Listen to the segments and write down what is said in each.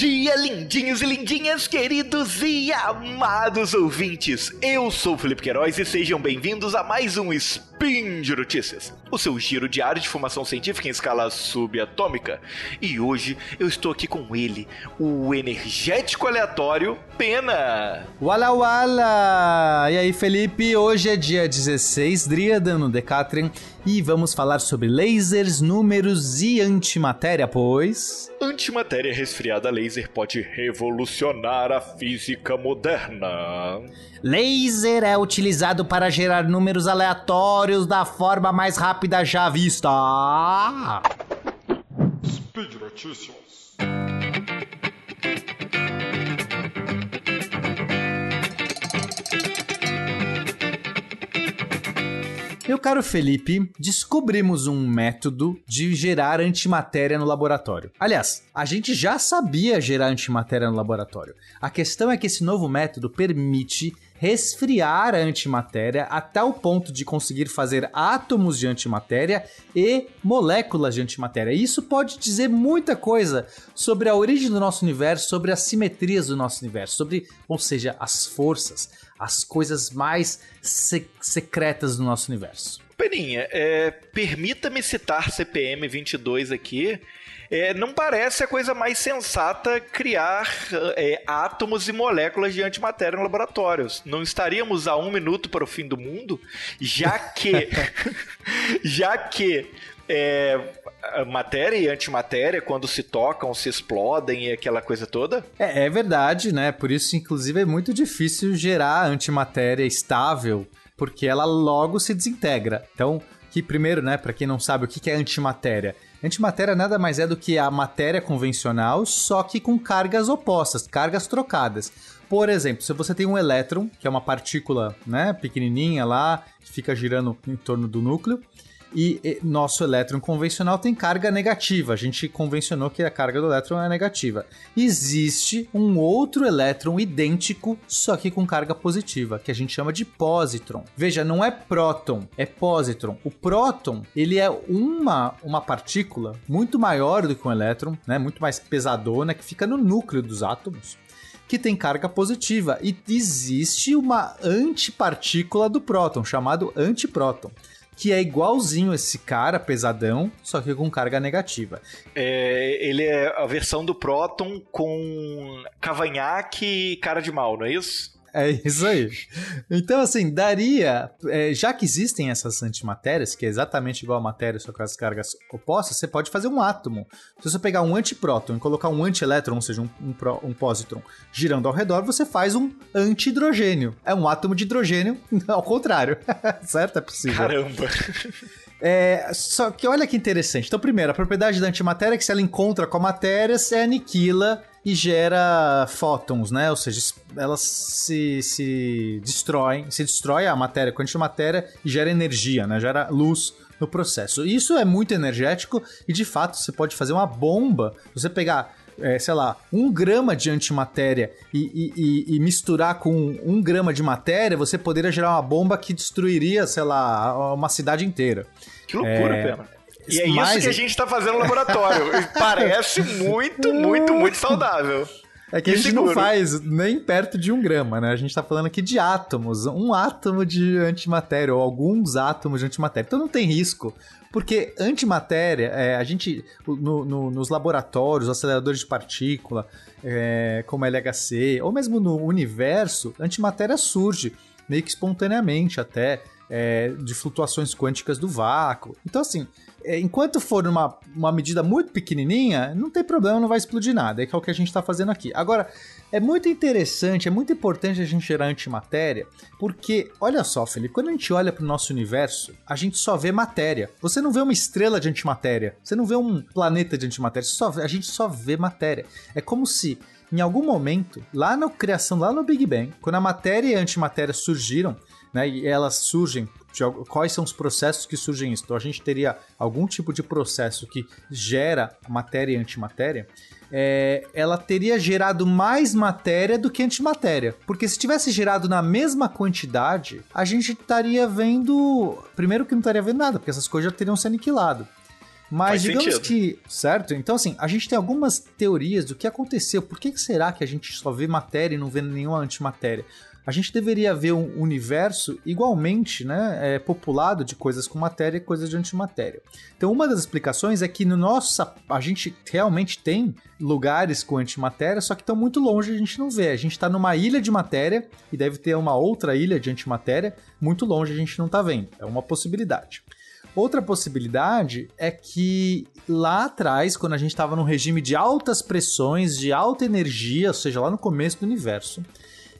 dia, lindinhos e lindinhas, queridos e amados ouvintes. Eu sou o Felipe Queiroz e sejam bem-vindos a mais um Spin de Notícias, o seu giro diário de informação científica em escala subatômica. E hoje eu estou aqui com ele, o energético aleatório Pena. Wala wala! E aí, Felipe? Hoje é dia 16, Dríada no Decathlon, e vamos falar sobre lasers, números e antimatéria, pois. Antimatéria resfriada laser pode revolucionar a física moderna. Laser é utilizado para gerar números aleatórios da forma mais rápida já vista. Speed Notícias. Meu caro Felipe, descobrimos um método de gerar antimatéria no laboratório. Aliás, a gente já sabia gerar antimatéria no laboratório. A questão é que esse novo método permite resfriar a antimatéria até o ponto de conseguir fazer átomos de antimatéria e moléculas de antimatéria. Isso pode dizer muita coisa sobre a origem do nosso universo, sobre as simetrias do nosso universo, sobre, ou seja, as forças, as coisas mais se secretas do nosso universo. Peninha, é, permita-me citar CPM 22 aqui. É, não parece a coisa mais sensata criar é, átomos e moléculas de antimatéria em laboratórios. Não estaríamos a um minuto para o fim do mundo, já que, já que é, matéria e antimatéria, quando se tocam, se explodem e aquela coisa toda? É, é verdade, né? Por isso, inclusive, é muito difícil gerar antimatéria estável, porque ela logo se desintegra. Então, que primeiro, né, para quem não sabe o que é antimatéria, Antimatéria nada mais é do que a matéria convencional, só que com cargas opostas, cargas trocadas. Por exemplo, se você tem um elétron, que é uma partícula né, pequenininha lá, que fica girando em torno do núcleo, e, nosso elétron convencional tem carga negativa. A gente convencionou que a carga do elétron é negativa. Existe um outro elétron idêntico, só que com carga positiva, que a gente chama de positron. Veja, não é próton, é positron. O próton, ele é uma, uma partícula muito maior do que um elétron, né? Muito mais pesadona, que fica no núcleo dos átomos que tem carga positiva e existe uma antipartícula do próton chamado antipróton que é igualzinho esse cara pesadão, só que com carga negativa. É, ele é a versão do Proton com cavanhaque e cara de mal, não é isso? É isso aí. Então, assim, daria. É, já que existem essas antimatérias, que é exatamente igual a matéria, só com as cargas opostas, você pode fazer um átomo. Se você pegar um antipróton e colocar um antielétron, ou seja, um, um, um positron, girando ao redor, você faz um antihidrogênio. É um átomo de hidrogênio, ao contrário. certo? É possível. Caramba! É, só que olha que interessante. Então, primeiro, a propriedade da antimatéria é que se ela encontra com a matéria, você aniquila e gera fótons, né? Ou seja, elas se, se destroem, se destrói a matéria com a antimatéria e gera energia, né? Gera luz no processo. Isso é muito energético e de fato você pode fazer uma bomba. Você pegar é, sei lá, um grama de antimatéria e, e, e, misturar com um grama de matéria, você poderia gerar uma bomba que destruiria, sei lá, uma cidade inteira. Que loucura, é... Pena. E é isso que a gente está fazendo no laboratório. Parece muito, muito, muito saudável. É que a gente seguro. não faz nem perto de um grama, né? A gente tá falando aqui de átomos, um átomo de antimatéria, ou alguns átomos de antimatéria. Então não tem risco. Porque antimatéria, é, a gente, no, no, nos laboratórios, aceleradores de partícula, é, como LHC, ou mesmo no universo, antimatéria surge meio que espontaneamente até, é, de flutuações quânticas do vácuo. Então, assim, enquanto for uma, uma medida muito pequenininha, não tem problema, não vai explodir nada. É que é o que a gente está fazendo aqui. Agora, é muito interessante, é muito importante a gente gerar antimatéria, porque, olha só, Felipe, quando a gente olha para o nosso universo, a gente só vê matéria. Você não vê uma estrela de antimatéria, você não vê um planeta de antimatéria, só, a gente só vê matéria. É como se em algum momento, lá na criação, lá no Big Bang, quando a matéria e a antimatéria surgiram, né, e elas surgem quais são os processos que surgem isso. Então a gente teria algum tipo de processo que gera matéria e antimatéria. É, ela teria gerado mais matéria do que antimatéria. Porque se tivesse gerado na mesma quantidade, a gente estaria vendo. Primeiro que não estaria vendo nada, porque essas coisas já teriam se aniquilado. Mas Faz digamos sentido. que, certo? Então, assim, a gente tem algumas teorias do que aconteceu. Por que que será que a gente só vê matéria e não vê nenhuma antimatéria? A gente deveria ver um universo igualmente né, é, populado de coisas com matéria e coisas de antimatéria. Então, uma das explicações é que no nosso, a gente realmente tem lugares com antimatéria, só que estão muito longe a gente não vê. A gente está numa ilha de matéria e deve ter uma outra ilha de antimatéria muito longe a gente não está vendo. É uma possibilidade. Outra possibilidade é que lá atrás, quando a gente estava num regime de altas pressões, de alta energia, ou seja, lá no começo do universo,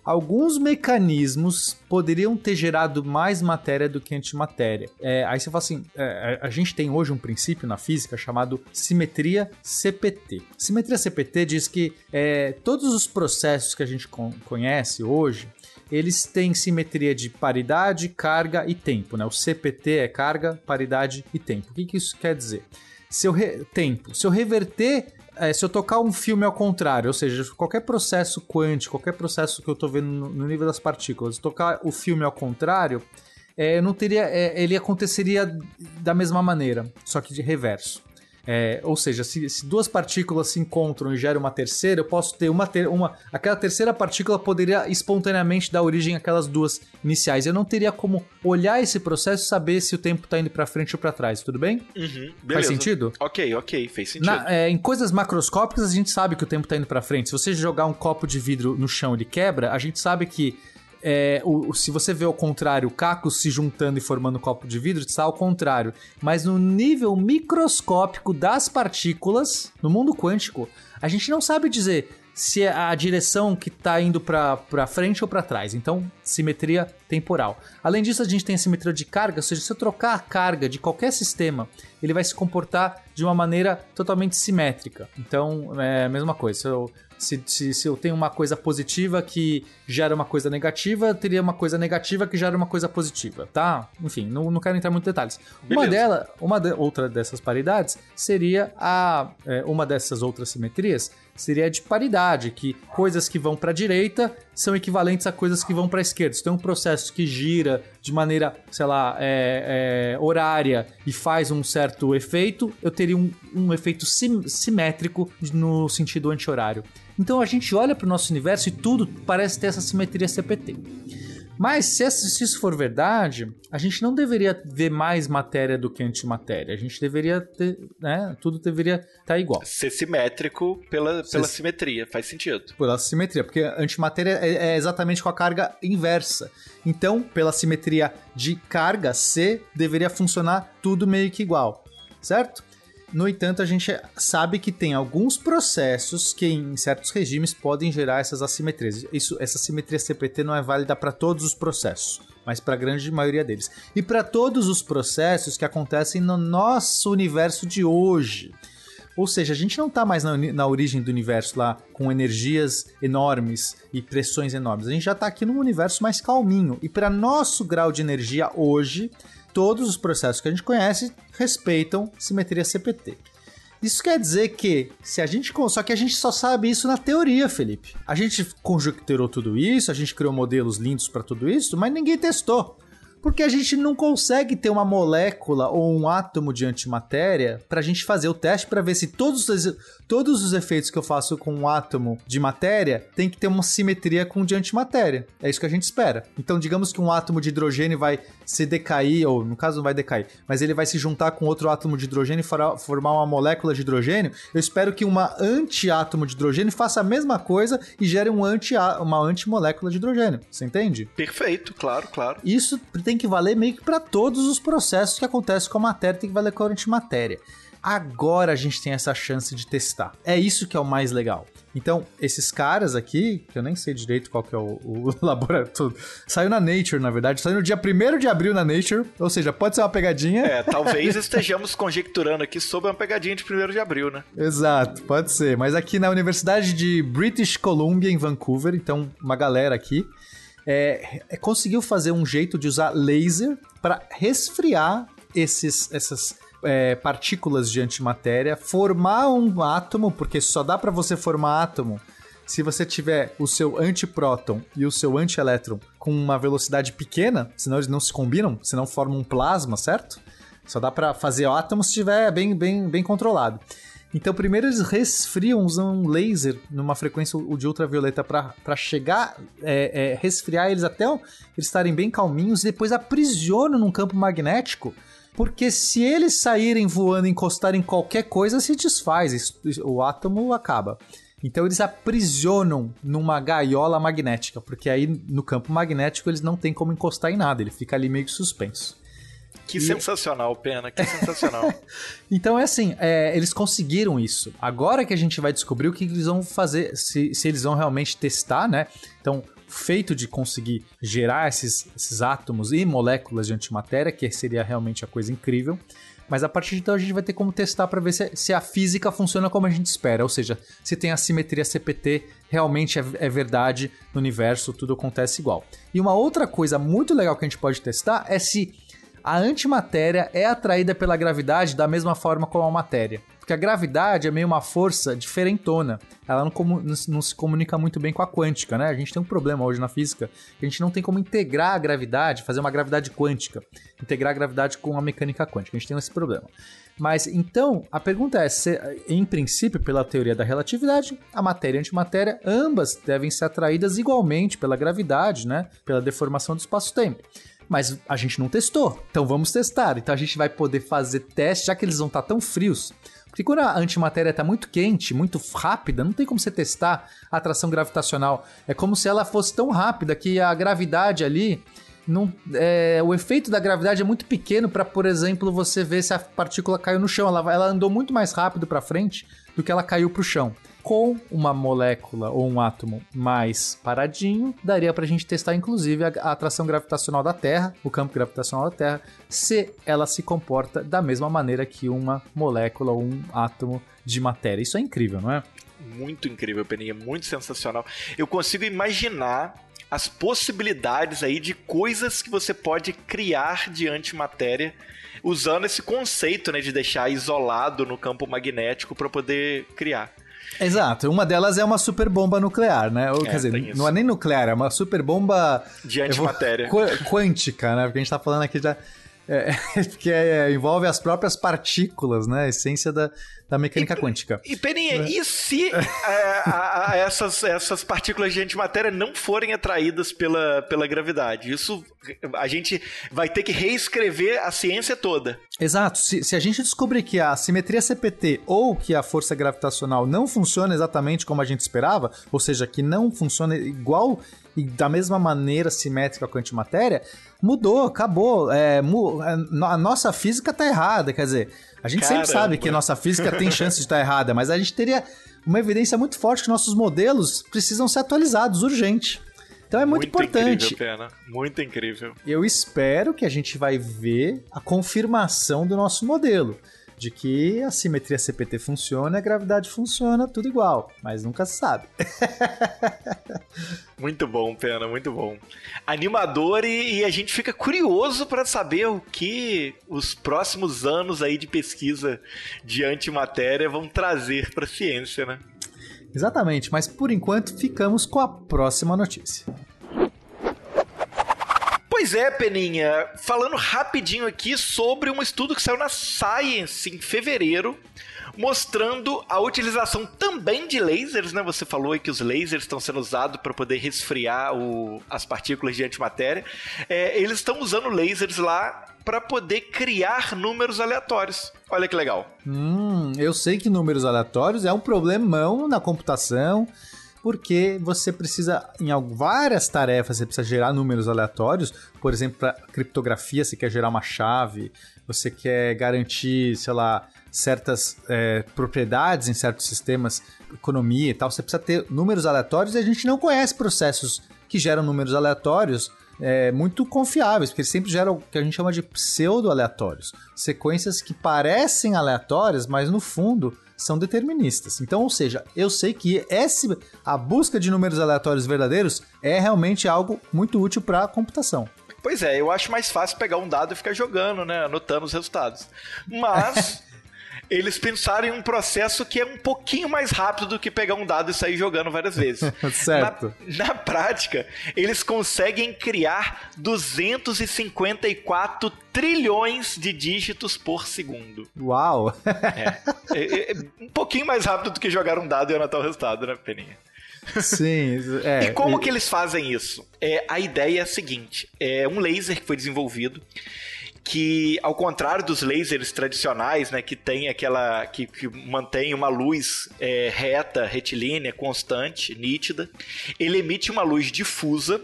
alguns mecanismos poderiam ter gerado mais matéria do que antimatéria. É, aí você fala assim: é, a gente tem hoje um princípio na física chamado simetria CPT. Simetria CPT diz que é, todos os processos que a gente con conhece hoje eles têm simetria de paridade, carga e tempo. Né? O CPT é carga, paridade e tempo. O que, que isso quer dizer? Se eu re... Tempo. Se eu reverter é, se eu tocar um filme ao contrário, ou seja, qualquer processo quântico, qualquer processo que eu estou vendo no, no, nível das partículas, tocar o filme ao contrário, é, não teria, é, ele aconteceria da mesma maneira, só que de reverso. É, ou seja, se, se, duas partículas se encontram e geram uma terceira, eu posso ter uma, ter, uma. Aquela terceira partícula poderia espontaneamente dar origem àquelas duas iniciais. Eu não teria como olhar esse processo e saber se o tempo está indo para frente ou para trás, tudo bem? Uhum, Faz sentido? Ok, ok, fez sentido. Na, é, em coisas macroscópicas, a gente sabe que o tempo está indo para frente. Se você jogar um copo de vidro no chão e ele quebra, a gente sabe que é, o, se você vê ao contrário, cacos se juntando e formando um copo de vidro, está ao contrário. Mas no nível microscópico das partículas, no mundo quântico, a gente não sabe dizer se é a direção que está indo para frente ou para trás. Então, simetria temporal. Além disso, a gente tem a simetria de carga, ou seja, se eu trocar a carga de qualquer sistema, ele vai se comportar de uma maneira totalmente simétrica. Então, é a mesma coisa. Se eu, se, se, se eu tenho uma coisa positiva que gera uma coisa negativa, eu teria uma coisa negativa que gera uma coisa positiva, tá? Enfim, não, não quero entrar em muitos detalhes. Beleza. Uma dela, uma de, outra dessas paridades seria a é, uma dessas outras simetrias seria de paridade, que coisas que vão para a direita são equivalentes a coisas que vão para a esquerda. Se tem um processo que gira de maneira, sei lá, é, é, horária e faz um certo efeito, eu teria um, um efeito sim, simétrico no sentido anti-horário. Então a gente olha para o nosso universo e tudo parece ter essa simetria CPT. Mas se, se, isso for verdade, a gente não deveria ver mais matéria do que antimatéria. A gente deveria ter, né? Tudo deveria estar tá igual. Ser simétrico pela, pela Ser... simetria, faz sentido. Pela simetria, porque antimatéria é, é exatamente com a carga inversa. Então, pela simetria de carga, C deveria funcionar tudo meio que igual, certo? No entanto, a gente sabe que tem alguns processos que em certos regimes podem gerar essas assimetrias. Isso, essa simetria CPT não é válida para todos os processos, mas para a grande maioria deles. E para todos os processos que acontecem no nosso universo de hoje. Ou seja, a gente não está mais na, na, origem do universo lá com energias enormes e pressões enormes. A gente já está aqui num universo mais calminho. E para nosso grau de energia hoje, todos os processos que a gente conhece respeitam simetria CPT. Isso quer dizer que se a gente só que a gente só sabe isso na teoria, Felipe. A gente conjecturou tudo isso, a gente criou modelos lindos para tudo isso, mas ninguém testou. Porque a gente não consegue ter uma molécula ou um átomo de antimatéria para a gente fazer o teste para ver se todos os, todos os efeitos que eu faço com um átomo de matéria tem que ter uma simetria com o de antimatéria. É isso que a gente espera. Então, digamos que um átomo de hidrogênio vai se decair, ou no caso não vai decair, mas ele vai se juntar com outro átomo de hidrogênio e formar uma molécula de hidrogênio. Eu espero que uma antiátomo de hidrogênio faça a mesma coisa e gere um anti uma antimolécula de hidrogênio. Você entende? Perfeito, claro, claro. Isso tem que valer meio que para todos os processos que acontecem com a matéria, tem que valer com a antimatéria. Agora a gente tem essa chance de testar. É isso que é o mais legal. Então, esses caras aqui, que eu nem sei direito qual que é o, o laboratório, saiu na Nature, na verdade, saiu no dia 1 de abril na Nature, ou seja, pode ser uma pegadinha. É, talvez estejamos conjecturando aqui sobre uma pegadinha de 1 de abril, né? Exato, pode ser. Mas aqui na Universidade de British Columbia, em Vancouver, então uma galera aqui é, conseguiu fazer um jeito de usar laser para resfriar esses, essas é, partículas de antimatéria, formar um átomo, porque só dá para você formar átomo se você tiver o seu antipróton e o seu antielétron com uma velocidade pequena, senão eles não se combinam, senão formam um plasma, certo? Só dá para fazer átomos se estiver bem, bem, bem controlado. Então, primeiro eles resfriam, usam um laser numa frequência de ultravioleta para chegar, é, é, resfriar eles até eles estarem bem calminhos, e depois aprisionam num campo magnético. Porque se eles saírem voando e encostarem em qualquer coisa, se desfaz, o átomo acaba. Então eles aprisionam numa gaiola magnética, porque aí no campo magnético eles não têm como encostar em nada, ele fica ali meio suspenso. Que e... sensacional, Pena, que sensacional. então é assim, é, eles conseguiram isso. Agora que a gente vai descobrir o que eles vão fazer, se, se eles vão realmente testar, né? Então, feito de conseguir gerar esses, esses átomos e moléculas de antimatéria, que seria realmente a coisa incrível. Mas a partir de então a gente vai ter como testar para ver se, se, a física funciona como a gente espera, ou seja, se tem a simetria CPT realmente é, é, verdade no universo, tudo acontece igual. E uma outra coisa muito legal que a gente pode testar é se a antimatéria é atraída pela gravidade da mesma forma como a matéria. Porque a gravidade é meio uma força diferentona. Ela não, não, não, se comunica muito bem com a quântica, né? A gente tem um problema hoje na física. A gente não tem como integrar a gravidade, fazer uma gravidade quântica. Integrar a gravidade com a mecânica quântica. A gente tem esse problema. Mas então, a pergunta é: se, em princípio, pela teoria da relatividade, a matéria e a antimatéria, ambas devem ser atraídas igualmente pela gravidade, né? Pela deformação do espaço-tempo mas a gente não testou. Então vamos testar. Então a gente vai poder fazer teste, já que eles vão estar tão frios. Porque quando a antimatéria está muito quente, muito rápida, não tem como você testar a atração gravitacional. É como se ela fosse tão rápida que a gravidade ali. Não, é, o efeito da gravidade é muito pequeno para, por exemplo, você ver se a partícula caiu no chão. Ela, ela andou muito mais rápido para frente do que ela caiu para o chão com uma molécula ou um átomo mais paradinho, daria para a gente testar inclusive a, atração gravitacional da Terra, o campo gravitacional da Terra, se ela se comporta da mesma maneira que uma molécula ou um átomo de matéria. Isso é incrível, não é? Muito incrível, Peninha, muito sensacional. Eu consigo imaginar as possibilidades aí de coisas que você pode criar de antimatéria usando esse conceito né, de deixar isolado no campo magnético para poder criar. Exato. Uma delas é uma super bomba nuclear, né? Ou, é, quer dizer, não é nem nuclear, é uma super bomba. De antimatéria. Vou... quântica, né? Porque a gente tá falando aqui já. É, porque é, envolve as próprias partículas, né? A essência da, da mecânica e, quântica. E, Peninha, é. e se é, a, a, essas, essas partículas de antimatéria não forem atraídas pela, pela gravidade? Isso a gente vai ter que reescrever a ciência toda. Exato. Se, se a gente descobrir que a simetria CPT ou que a força gravitacional não funciona exatamente como a gente esperava, ou seja, que não funciona igual e da mesma maneira simétrica com a antimatéria, mudou, acabou. É, a nossa física está errada, quer dizer a gente Caramba. sempre sabe que a nossa física tem chance de estar errada, mas a gente teria uma evidência muito forte que nossos modelos precisam ser atualizados urgente. Então é muito, muito importante. Incrível, Pena. Muito incrível. Eu espero que a gente vai ver a confirmação do nosso modelo de que a simetria CPT funciona, a gravidade funciona, tudo igual, mas nunca se sabe. muito bom, Pena, muito bom. Animador e, e a gente fica curioso para saber o que os próximos anos aí de pesquisa de antimatéria vão trazer para a ciência, né? Exatamente, mas por enquanto ficamos com a próxima notícia. Pois é, Peninha. Falando rapidinho aqui sobre um estudo que saiu na Science em fevereiro, mostrando a utilização também de lasers, né? Você falou aí que os lasers estão sendo usados para poder resfriar o, as partículas de antimatéria. É, eles estão usando lasers lá para poder criar números aleatórios. Olha que legal. Hum, eu sei que números aleatórios é um problemão na computação porque você precisa, em várias tarefas, você precisa gerar números aleatórios. Por exemplo, para criptografia, você quer gerar uma chave, você quer garantir, sei lá, certas é, propriedades em certos sistemas, economia e tal. Você precisa ter números aleatórios e a gente não conhece processos que geram números aleatórios é, muito confiáveis, porque eles sempre geram o que a gente chama de pseudo-aleatórios. Sequências que parecem aleatórias, mas no fundo são deterministas. Então, ou seja, eu sei que esse, a busca de números aleatórios verdadeiros é realmente algo muito útil para a computação. Pois é, eu acho mais fácil pegar um dado e ficar jogando, né? Anotando os resultados. Mas. eles pensaram em um processo que é um pouquinho mais rápido do que pegar um dado e sair jogando várias vezes. certo. Na, na prática, eles conseguem criar 254 trilhões de dígitos por segundo. Uau! É, é, é um pouquinho mais rápido do que jogar um dado e anotar o resultado, né, Peninha? Sim, é. E como que eles fazem isso? É, a ideia é a seguinte: é um laser que foi desenvolvido que ao contrário dos lasers tradicionais, né, que tem aquela que, que mantém uma luz é, reta, retilínea, constante, nítida, ele emite uma luz difusa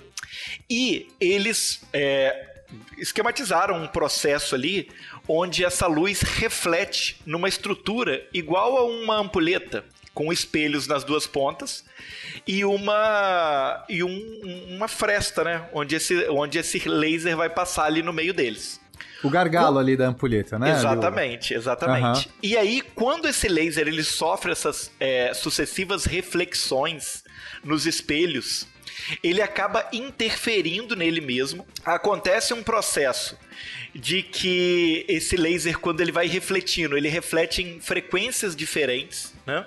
e eles é, esquematizaram um processo ali onde essa luz reflete numa estrutura igual a uma ampulheta com espelhos nas duas pontas e uma e um, uma fresta, né, onde esse, onde esse laser vai passar ali no meio deles. O gargalo ali da ampulheta, né? Exatamente, exatamente. Uhum. E aí, quando esse laser ele sofre essas é, sucessivas reflexões nos espelhos, ele acaba interferindo nele mesmo. Acontece um processo de que esse laser, quando ele vai refletindo, ele reflete em frequências diferentes, né?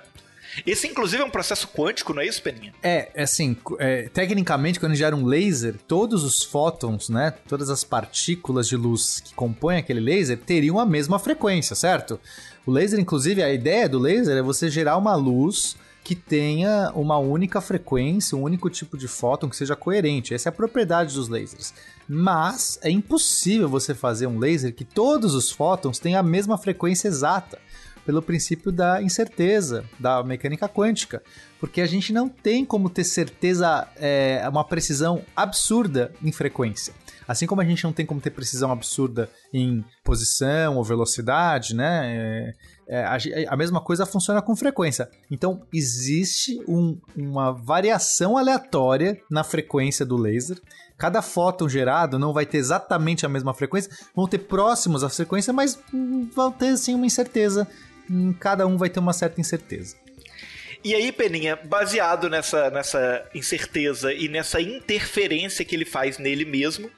Esse, inclusive, é um processo quântico, não é isso, Peninha? É, é, assim, é, tecnicamente, quando gera um laser, todos os fótons, né, todas as partículas de luz que compõem aquele laser teriam a mesma frequência, certo? O laser, inclusive, a ideia do laser é você gerar uma luz que tenha uma única frequência, um único tipo de fóton que seja coerente. Essa é a propriedade dos lasers. Mas é impossível você fazer um laser que todos os fótons tenham a mesma frequência exata pelo princípio da incerteza, da mecânica quântica. Porque a gente não tem como ter certeza, é, uma precisão absurda em frequência. Assim como a gente não tem como ter precisão absurda em posição ou velocidade, né? É, é, a, a, mesma coisa funciona com frequência. Então, existe um, uma variação aleatória na frequência do laser. Cada fóton gerado não vai ter exatamente a mesma frequência, vão ter próximos à frequência, mas vão ter sim uma incerteza em cada um vai ter uma certa incerteza. E aí, Peninha, baseado nessa, nessa incerteza e nessa interferência que ele faz nele mesmo,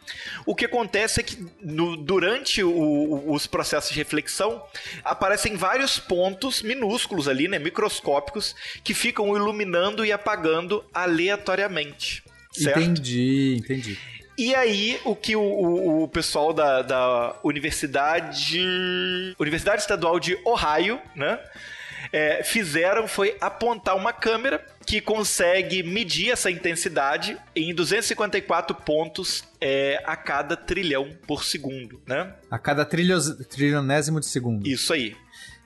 o que acontece é que no, durante o, os processos de reflexão aparecem vários pontos minúsculos ali, né, microscópicos, que ficam iluminando e apagando aleatoriamente. Certo? Entendi, entendi. E aí, o que o, o, o pessoal da, da Universidade. Universidade Estadual de Ohio, né? É, fizeram foi apontar uma câmera que consegue medir essa intensidade em 254 pontos é, a cada trilhão por segundo, né? A cada trilionésimo de segundo. Isso aí.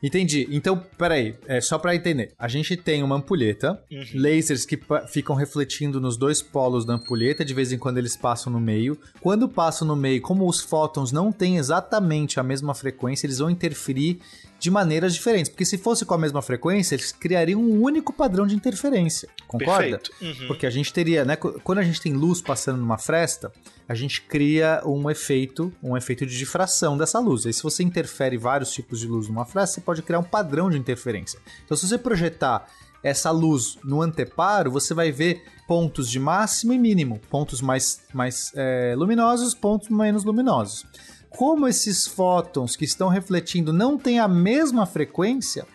Entendi. Então, peraí, é só para entender. A gente tem uma ampulheta, uhum. lasers que ficam refletindo nos dois polos da ampulheta, de vez em quando eles passam no meio. Quando passam no meio, como os fótons não têm exatamente a mesma frequência, eles vão interferir de maneiras diferentes. Porque se fosse com a mesma frequência, eles criariam um único padrão de interferência. Concorda? Uhum. Porque a gente teria, né? Quando a gente tem luz passando numa fresta, a gente cria um efeito, um efeito de difração dessa luz. Aí se você interfere vários tipos de luz numa fresta, você pode criar um padrão de interferência. Então se você projetar essa luz no anteparo, você vai ver pontos de máximo e mínimo, pontos mais, mais é, luminosos, pontos menos luminosos como esses fótons que estão refletindo não têm a mesma frequência,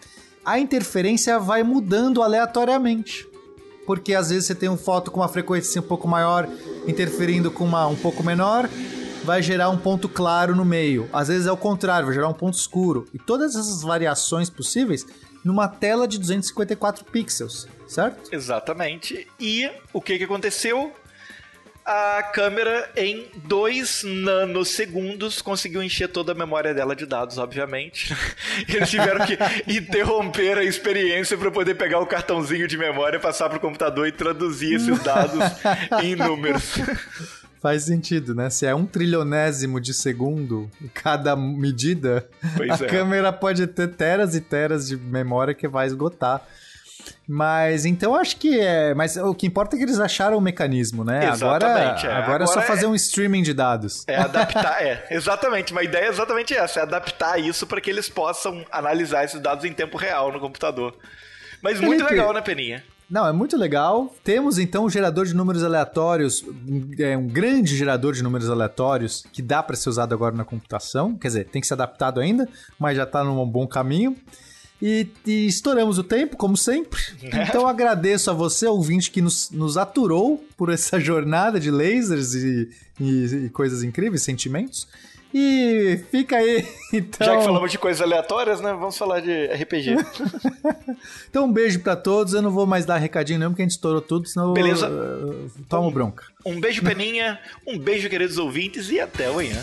a interferência vai mudando aleatoriamente. Porque às vezes você tem um fóton com uma frequência um pouco maior interferindo com uma um pouco menor, vai gerar um ponto claro no meio. Às vezes é o contrário, vai gerar um ponto escuro. E todas essas variações possíveis numa tela de 254 pixels, certo? Exatamente. E o que, que aconteceu? A câmera, em dois nanosegundos, conseguiu encher toda a memória dela de dados, obviamente. Eles tiveram que interromper a experiência para poder pegar o cartãozinho de memória, passar para o computador e traduzir esses dados em números. Faz sentido, né? Se é um trilionésimo de segundo cada medida, pois a é. câmera pode ter teras e teras de memória que vai esgotar. Mas então acho que é. Mas o que importa é que eles acharam o mecanismo, né? Exatamente. Agora, é. agora, é só fazer é, um streaming de dados. É adaptar, é. Exatamente. Uma ideia é exatamente essa: é adaptar isso para que eles possam analisar esses dados em tempo real no computador. Mas Felipe, muito legal, né, Peninha? Não, é muito legal. Temos então um gerador de números aleatórios, é um grande gerador de números aleatórios que dá para ser usado agora na computação. Quer dizer, tem que ser adaptado ainda, mas já está num bom caminho. E, e, estouramos o tempo, como sempre. Né? Então agradeço a você, ouvinte, que nos, nos aturou por essa jornada de lasers e, e, e coisas incríveis, sentimentos. E fica aí, então. Já que falamos de coisas aleatórias, né? Vamos falar de RPG. então, um beijo para todos. Eu não vou mais dar recadinho, não, porque a gente estourou tudo, senão. Beleza. Eu, uh, tomo um, bronca. Um beijo, Peninha. um beijo, queridos ouvintes, e até amanhã.